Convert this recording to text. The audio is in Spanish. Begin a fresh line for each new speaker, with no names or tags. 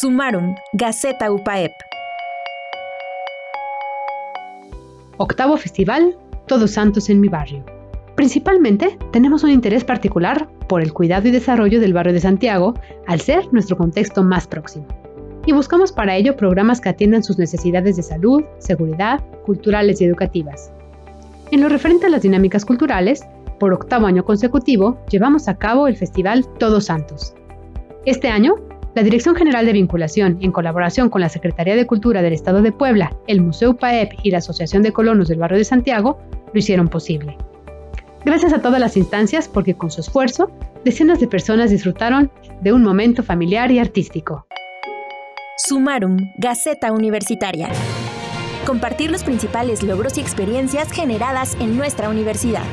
Sumaron, Gaceta UPAEP.
Octavo Festival, Todos Santos en mi barrio. Principalmente tenemos un interés particular por el cuidado y desarrollo del barrio de Santiago, al ser nuestro contexto más próximo. Y buscamos para ello programas que atiendan sus necesidades de salud, seguridad, culturales y educativas. En lo referente a las dinámicas culturales, por octavo año consecutivo llevamos a cabo el Festival Todos Santos. Este año, la Dirección General de Vinculación, en colaboración con la Secretaría de Cultura del Estado de Puebla, el Museo PAEP y la Asociación de Colonos del Barrio de Santiago, lo hicieron posible. Gracias a todas las instancias porque con su esfuerzo, decenas de personas disfrutaron de un momento familiar y artístico.
Sumarum, Gaceta Universitaria. Compartir los principales logros y experiencias generadas en nuestra universidad.